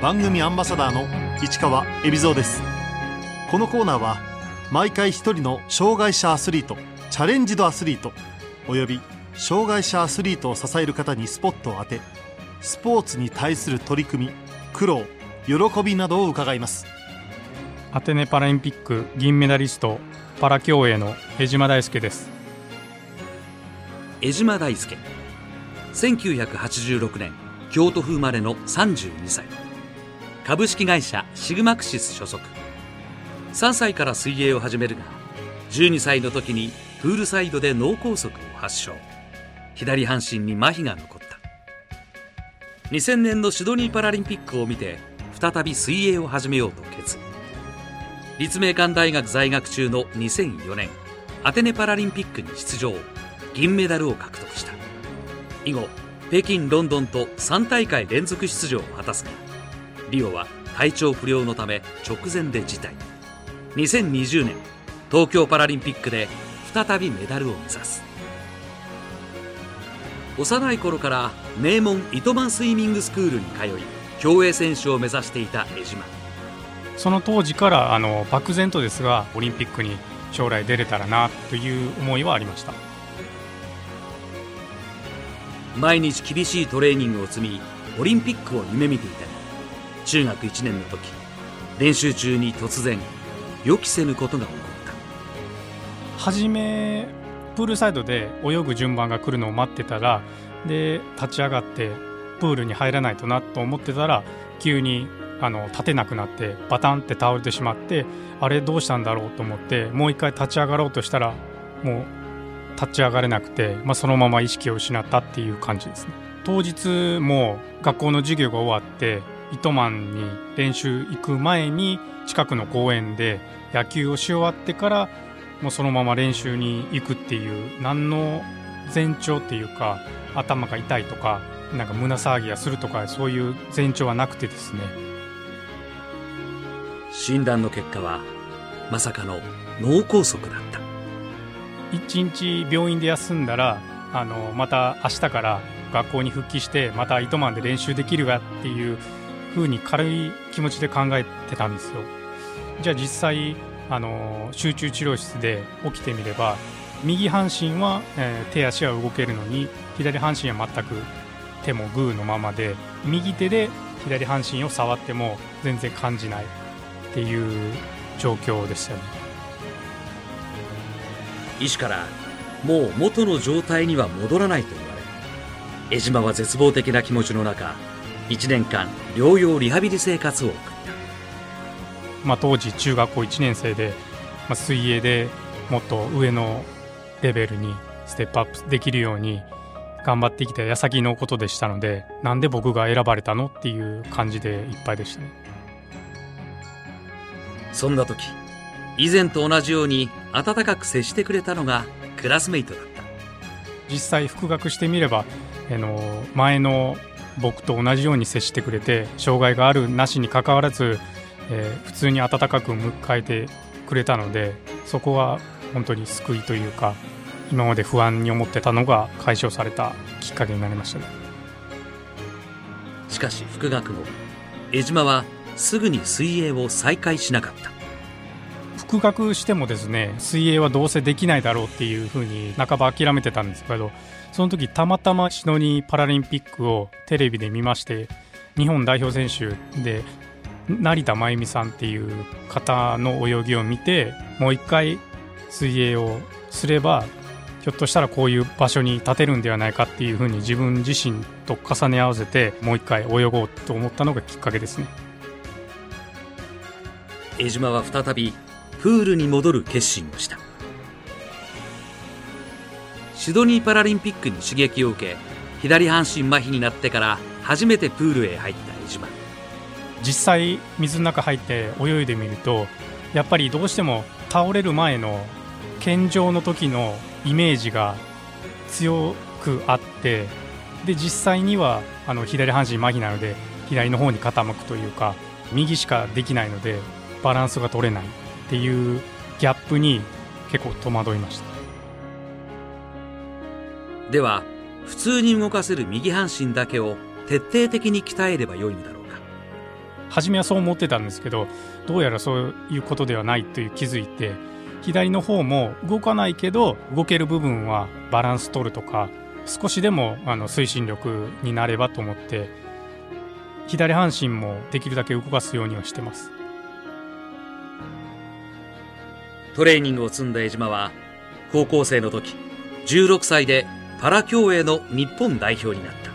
番組アンバサダーの市川恵比蔵です。このコーナーは毎回一人の障害者アスリートチャレンジドアスリートおよび障害者アスリートを支える方にスポットを当てスポーツに対する取り組み苦労喜びなどを伺います。アテネパラリンピック銀メダリストパラ競泳の江島大輔です。江島大輔。1986年京都府生まれの32歳株式会社シグマクシス所属。3歳から水泳を始めるが12歳の時にプールサイドで脳梗塞を発症。左半身に麻痺が残った。2000年のシドニーパラリンピックを見て再び水泳を始めようと決。意立命館大学在学中の2004年アテネパラリンピックに出場。銀メダルを獲得した。以後北京ロンドンと3大会連続出場を果たすがリオは体調不良のため直前で辞退。2020年東京パラリンピックで再びメダルを目指す。幼い頃から名門糸満スイミングスクールに通い競泳選手を目指していた江島。その当時からあの漠然とですがオリンピックに将来出れたらなという思いはありました。毎日厳しいトレーニングを積みオリンピックを夢見ていた。が中学1年の時練習中に突然予期せぬことが起こった。初めプールサイドで泳ぐ順番が来るのを待ってたらで立ち上がってプールに入らないとなと思ってたら急にあの立てなくなってバタンって倒れてしまってあれどうしたんだろうと思ってもう一回立ち上がろうとしたらもう立ち上がれなくて、まあ、そのまま意識を失ったっていう感じですね。当日も学校の授業が終わって糸満に練習行く前に近くの公園で野球をし終わってからもうそのまま練習に行くっていう何の前兆っていうか頭が痛いとかなんか胸騒ぎがするとかそういう前兆はなくてですね。診断の結果はまさかの脳梗塞だった。一日病院で休んだらあのまた明日から学校に復帰してまた糸満で練習できるがっていう風に軽い気持ちで考えてたんですよ。じゃあ実際あの集中治療室で起きてみれば右半身は、えー手足は動けるのに左半身は全く手もグーのままで右手で左半身を触っても全然感じないっていう状況でしたね。医師からもう元の状態には戻らないと言われ江島は絶望的な気持ちの中1年間療養リハビリ生活を送った。まあ、当時中学校1年生で、まあ、水泳でもっと上のレベルにステップアップできるように頑張ってきた矢先のことでしたのでなんで僕が選ばれたのっていう感じでいっぱいでしたね。そんな時以前と同じように温かく接してくれたのがクラスメイトだった。実際復学してみればあの前の僕と同じように接してくれて障害があるなしにかかわらず、えー普通に温かく迎えてくれたのでそこは本当に救いというか今まで不安に思ってたのが解消されたきっかけになりましたね。しかし復学後江島はすぐに水泳を再開しなかった。復学してもですね水泳はどうせできないだろうっていうふうに半ば諦めてたんですけどその時たまたまシドニーパラリンピックをテレビで見まして日本代表選手で成田真由美さんっていう方の泳ぎを見てもう一回水泳をすればひょっとしたらこういう場所に立てるんではないかっていうふうに自分自身と重ね合わせてもう一回泳ごうと思ったのがきっかけですね。江島は再びプールに戻る決心をした。シドニーパラリンピックに刺激を受け左半身麻痺になってから初めてプールへ入った江島。実際水の中入って泳いでみるとやっぱりどうしても倒れる前の健常の時のイメージが強くあってで実際にはあの左半身麻痺なので左の方に傾くというか右しかできないのでバランスが取れない。っていうギャップに結構戸惑いました。では普通に動かせる右半身だけを徹底的に鍛えればよいのだろうか。初めはそう思ってたんですけどどうやらそういうことではないという気づいて左の方も動かないけど動ける部分はバランス取るとか少しでもあの推進力になればと思って左半身もできるだけ動かすようにはしてますトレーニングを積んだ江島は高校生の時16歳でパラ競泳の日本代表になった。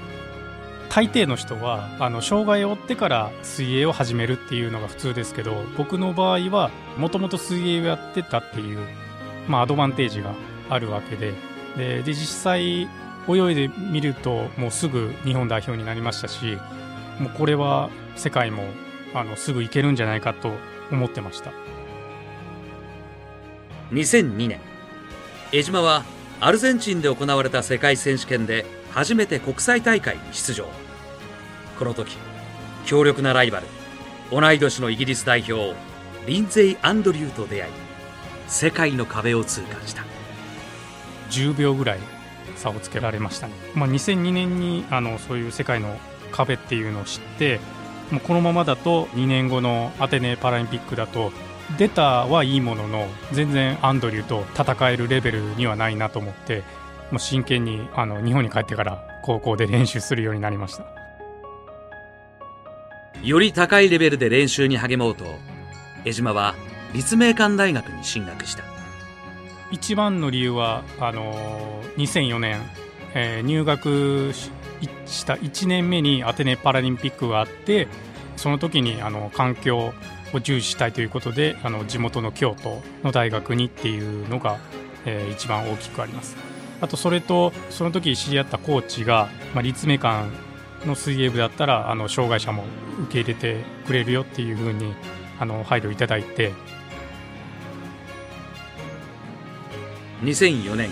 大抵の人はあの障害を負ってから水泳を始めるっていうのが普通ですけど僕の場合はもともと水泳をやってたっていう、まあ、アドバンテージがあるわけでで実際泳いでみるともうすぐ日本代表になりましたしもうこれは世界もあのすぐ行けるんじゃないかと思ってました。2002年。江島はアルゼンチンで行われた世界選手権で初めて国際大会に出場。この時強力なライバル同い年のイギリス代表リンゼイ・アンドリューと出会い世界の壁を通過した。10秒ぐらい差をつけられましたね、まあ、2002年にあのそういう世界の壁っていうのを知ってもうこのままだと2年後のアテネパラリンピックだと出たはいいものの全然アンドリューと戦えるレベルにはないなと思ってもう真剣にあの日本に帰ってから高校で練習するようになりました。より高いレベルで練習に励もうと江島は立命館大学に進学した。一番の理由はあの2004年、えー、入学した1年目にアテネパラリンピックがあってその時にあの環境を重視したいということであの地元の京都の大学にっていうのが、えー、一番大きくあります。あとそれとその時知り合ったコーチが、まあ、立命館の水泳部だったらあの障害者も受け入れてくれるよっていうふうにあの配慮いただいて。2004年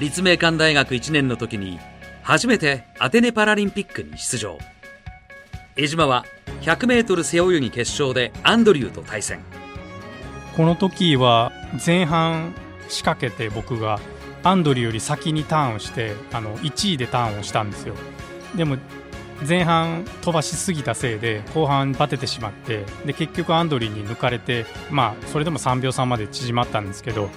立命館大学1年の時に初めてアテネパラリンピックに出場。江島は 100m 背泳ぎ決勝でアンドリューと対戦。この時は前半仕掛けて僕がアンドリューより先にターンをしてあの1位でターンをしたんですよ。でも前半飛ばしすぎたせいで後半バテてしまってで結局アンドリーに抜かれてまあそれでも3秒差まで縮まったんですけど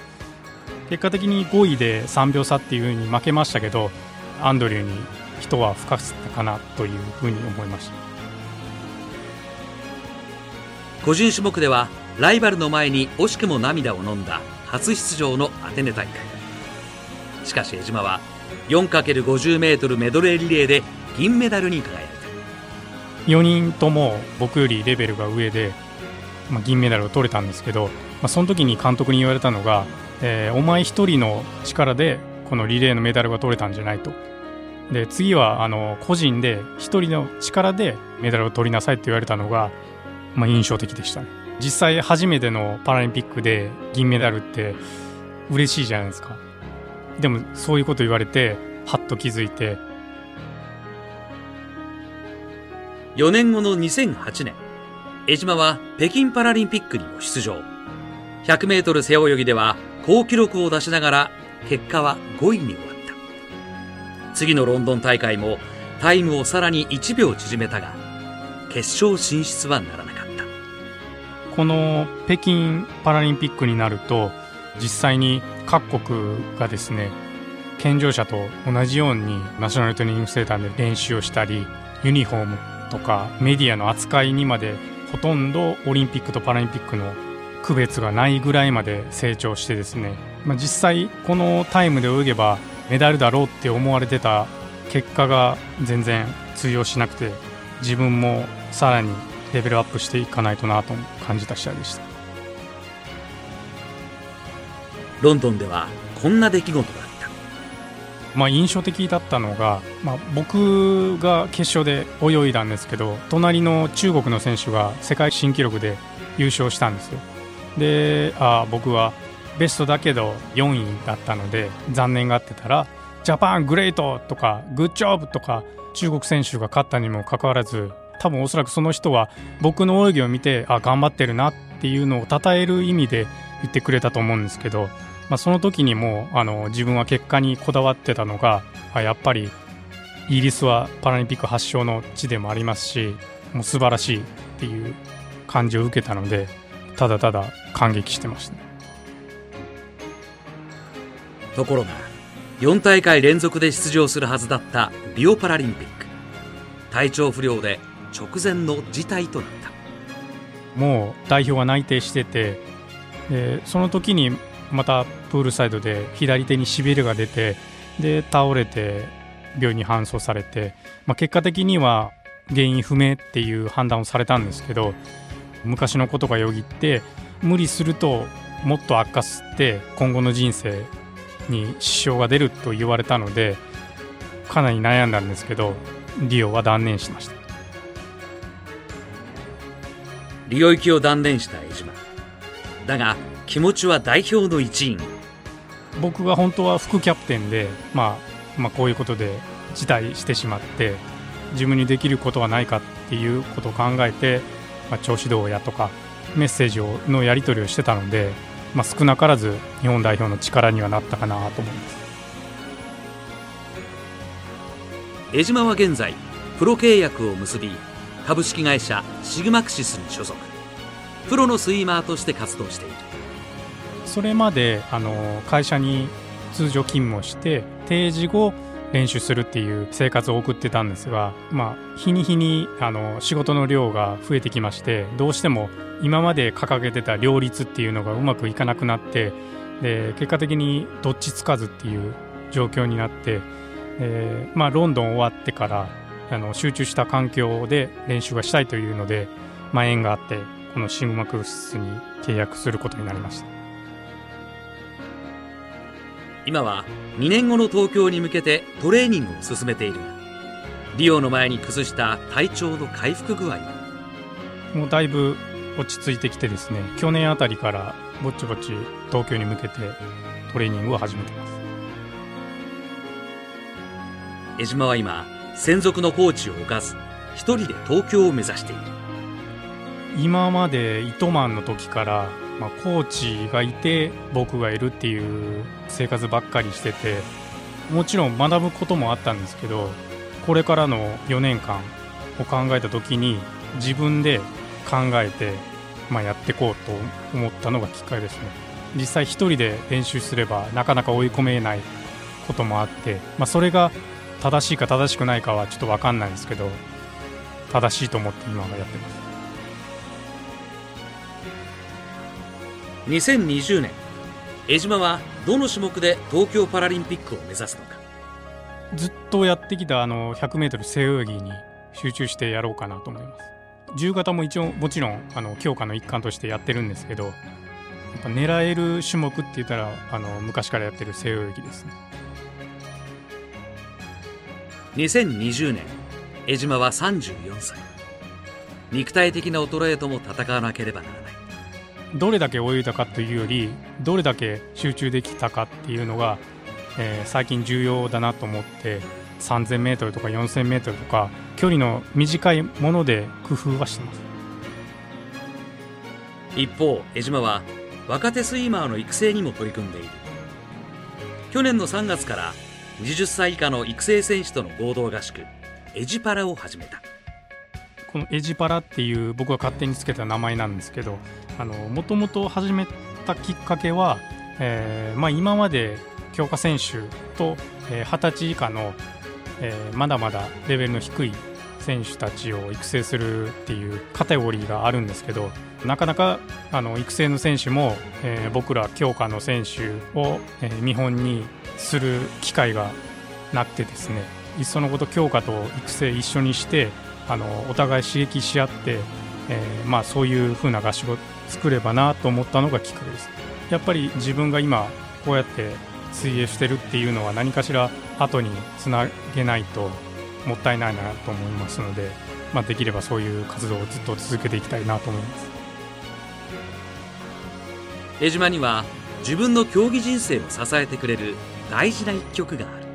結果的に5位で3秒差っていう風に負けましたけどアンドリューに人は吹かせたかなというふうに思いました。個人種目ではライバルの前に惜しくも涙を飲んだ初出場のアテネ大会。しかし江島は 4×50m メドレーリレーで銀メダルに輝いた。4人とも僕よりレベルが上で、まあ、銀メダルを取れたんですけど、まあ、その時に監督に言われたのが、えー、お前一人の力でこのリレーのメダルが取れたんじゃないと。で次はあの個人で一人の力でメダルを取りなさいって言われたのが、まあ、印象的でしたね。実際初めてのパラリンピックで銀メダルって嬉しいじゃないですか。でもそういうこと言われてはっと気づいて。4年後の2008年江島は北京パラリンピックにも出場。100m 背泳ぎでは好記録を出しながら結果は5位に終わった。次のロンドン大会もタイムをさらに1秒縮めたが決勝進出はならなかったこの北京パラリンピックになると実際に各国がですね健常者と同じようにナショナルトレーニングセンターで練習をしたりユニフォームとかメディアの扱いにまでほとんどオリンピックとパラリンピックの区別がないぐらいまで成長してですね、まあ、実際このタイムで泳げばメダルだろうって思われてた結果が全然通用しなくて自分もさらにレベルアップしていかないとなと感じた試合でしたロンドンではこんな出来事があったまあ印象的だったのが、まあ、僕が決勝で泳いだんですけど隣の中国の選手が世界新記録で優勝したんですよであ僕はベストだけど4位だったので残念がってたら「ジャパングレート!」とか「グッジョブ!」とか中国選手が勝ったにもかかわらず多分おそらくその人は僕の泳ぎを見てあ頑張ってるなっていうのを称える意味で言ってくれたと思うんですけど、まあ、その時にもあの自分は結果にこだわってたのがあやっぱりイギリスはパラリンピック発祥の地でもありますしもう素晴らしいっていう感じを受けたのでただただ感激してました、ところが4大会連続で出場するはずだったリオパラリンピック。体調不良で直前の事態となった。もう代表が内定しててでその時にまたプールサイドで左手にしびれが出てで倒れて病院に搬送されて、まあ、結果的には原因不明っていう判断をされたんですけど昔のことがよぎって無理するともっと悪化して今後の人生に支障が出ると言われたのでかなり悩んだんですけどリオは断念しました。リオ行きを断念した江島。だが気持ちは代表の一員。僕が本当は副キャプテンで、まあ、まあこういうことで辞退してしまって自分にできることはないかっていうことを考えて、まあ、調子どうやとかメッセージをのやり取りをしてたので、まあ、少なからず日本代表の力にはなったかなと思います。江島は現在プロ契約を結び株式会社シグマクシスに所属。プロのスイマーとして活動している。それまであの会社に通常勤務をして定時後練習するっていう生活を送ってたんですが、まあ、日に日にあの仕事の量が増えてきましてどうしても今まで掲げてた両立っていうのがうまくいかなくなってで結果的にどっちつかずっていう状況になって、えーまあ、ロンドン終わってからあの集中した環境で練習がしたいというので、まあ、縁があってこのシグマクスに契約することになりました。今は2年後の東京に向けてトレーニングを進めている。がリオの前に崩した体調の回復具合は？もうだいぶ落ち着いてきてですね去年あたりからぼちぼち東京に向けてトレーニングを始めてます。江島は今専属のコーチを置かず一人で東京を目指している。今まで糸満の時から、まあ、コーチがいて僕がいるっていう生活ばっかりしててもちろん学ぶこともあったんですけどこれからの4年間を考えた時に自分で考えて、まあ、やっていこうと思ったのがきっかけですね。実際一人で練習すればなかなか追い込めないこともあって、まあ、それが正しいか正しくないかはちょっと分かんないですけど正しいと思って今はやってます。2020年江島はどの種目で東京パラリンピックを目指すのか？ずっとやってきたあの 100m 背泳ぎに集中してやろうかなと思います。自由形も一応もちろんあの強化の一環としてやってるんですけどやっぱ狙える種目って言ったらあの昔からやってる背泳ぎですね2020年江島は34歳肉体的な衰えとも戦わなければならない。どれだけ泳いだかというよりどれだけ集中できたかっていうのが、えー最近重要だなと思って 3000m とか 4000m とか距離の短いもので工夫はしてます。一方江島は若手スイマーの育成にも取り組んでいる。去年の3月から20歳以下の育成選手との合同合宿エジパラを始めた。このエジパラっていう僕が勝手につけた名前なんですけどもともと始めたきっかけは、えーまあ、今まで強化選手と、えー歳以下の、えーまだまだレベルの低い選手たちを育成するっていうカテゴリーがあるんですけどなかなかあの育成の選手も、えー僕ら強化の選手を、えー見本にする機会がなくてですねいっそのこと強化と育成一緒にしてあのお互い刺激し合って、えーまあ、そういう風な合宿を作ればなと思ったのがきっかけです。やっぱり自分が今こうやって水泳してるっていうのは何かしら後につなげないともったいないなと思いますので、まあ、できればそういう活動をずっと続けていきたいなと思います江島には自分の競技人生を支えてくれる大事な一曲がある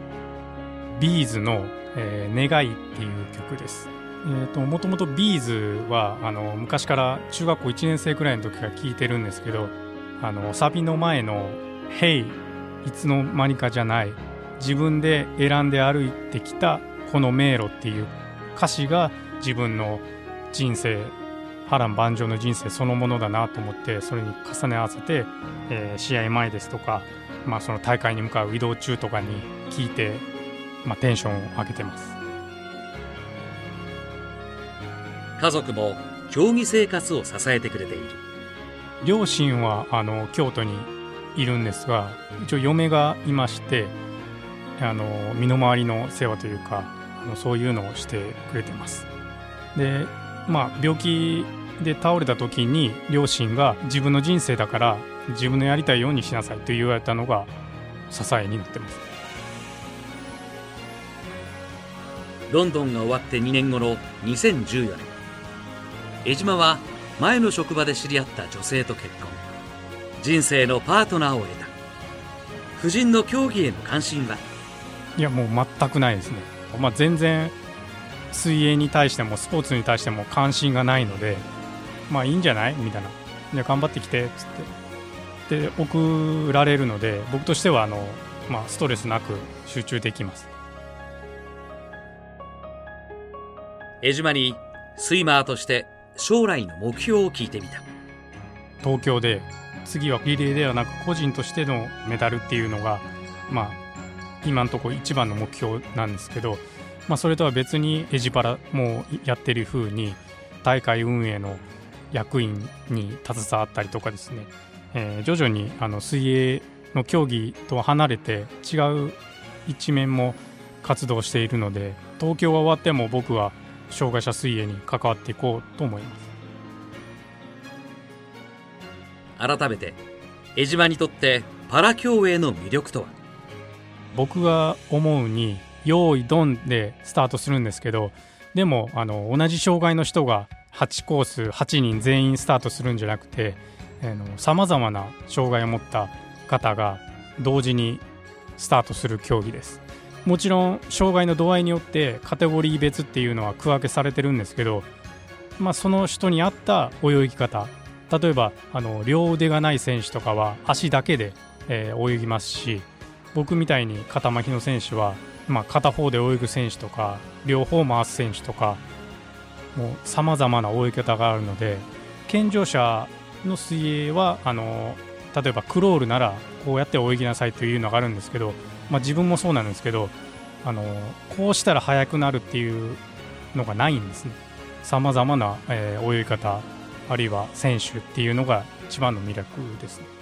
B'z の、えー願い」っていう曲です。えー、ともともと B'z はあの昔から中学校1年生くらいの時から聴いてるんですけどあのサビの前の「Hey いつの間にかじゃない自分で選んで歩いてきたこの迷路」っていう歌詞が自分の人生波乱万丈の人生そのものだなと思ってそれに重ね合わせて、えー、試合前ですとか、まあ、その大会に向かう移動中とかに聞いて、まあ、テンションを上げてます。家族も競技生活を支えてくれている。両親はあの京都にいるんですが一応嫁がいましてあの身の回りの世話というかそういうのをしてくれてます。でまあ病気で倒れた時に両親が自分の人生だから自分のやりたいようにしなさいと言われたのが支えになってます。ロンドンが終わって2年後の2014年。江島は前の職場で知り合った女性と結婚。人生のパートナーを得た。夫人の競技への関心はいやもう全くないですね、まあ、全然水泳に対してもスポーツに対しても関心がないのでまあいいんじゃない？みたいな。で頑張ってきてっつって。で送られるので僕としてはあの、まあ、ストレスなく集中できます。江島にスイマーとして将来の目標を聞いてみた。東京で次はリレーではなく個人としてのメダルっていうのがまあ今のところ一番の目標なんですけど、まあ、それとは別にエジパラもやってる風に大会運営の役員に携わったりとかですね、えー、徐々にあの水泳の競技とは離れて違う一面も活動しているので東京が終わっても僕は障害者水泳に関わっていこうと思います。改めて江島にとってパラ競泳の魅力とは？僕が思うに用意ドンでスタートするんですけどでもあの同じ障害の人が8コース8人全員スタートするんじゃなくてさまざまな障害を持った方が同時にスタートする競技です。もちろん障害の度合いによってカテゴリー別っていうのは区分けされてるんですけど、まあ、その人に合った泳ぎ方例えばあの両腕がない選手とかは足だけで、えー、泳ぎますし僕みたいに肩麻痺の選手は、まあ、片方で泳ぐ選手とか両方回す選手とかもうさまざまな泳ぎ方があるので健常者の水泳はあの例えばクロールならこうやって泳ぎなさいというのがあるんですけど、まあ、自分もそうなんですけどあのこうしたら速くなるっていうのがないんですね。さまざまな、えー、泳ぎ方あるいは選手っていうのが一番の魅力ですね。